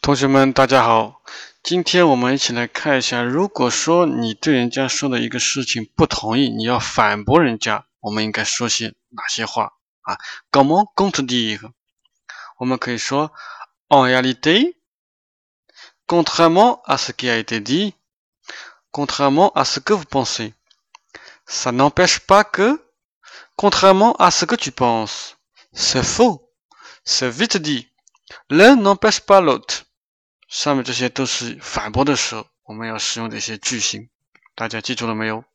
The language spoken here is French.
同学们，大家好。今天我们一起来看一下，如果说你对人家说的一个事情不同意，你要反驳人家，我们应该说些哪些话啊？Comment contredire？我们可以说：En réalité, contrairement à ce qui a été dit, contrairement à ce que vous pensez, ça n'empêche pas que, contrairement à ce que tu penses, c'est faux, c'est vite dit. L'un n'empêche pas l'autre. 上面这些都是反驳的时候，我们要使用的一些句型，大家记住了没有？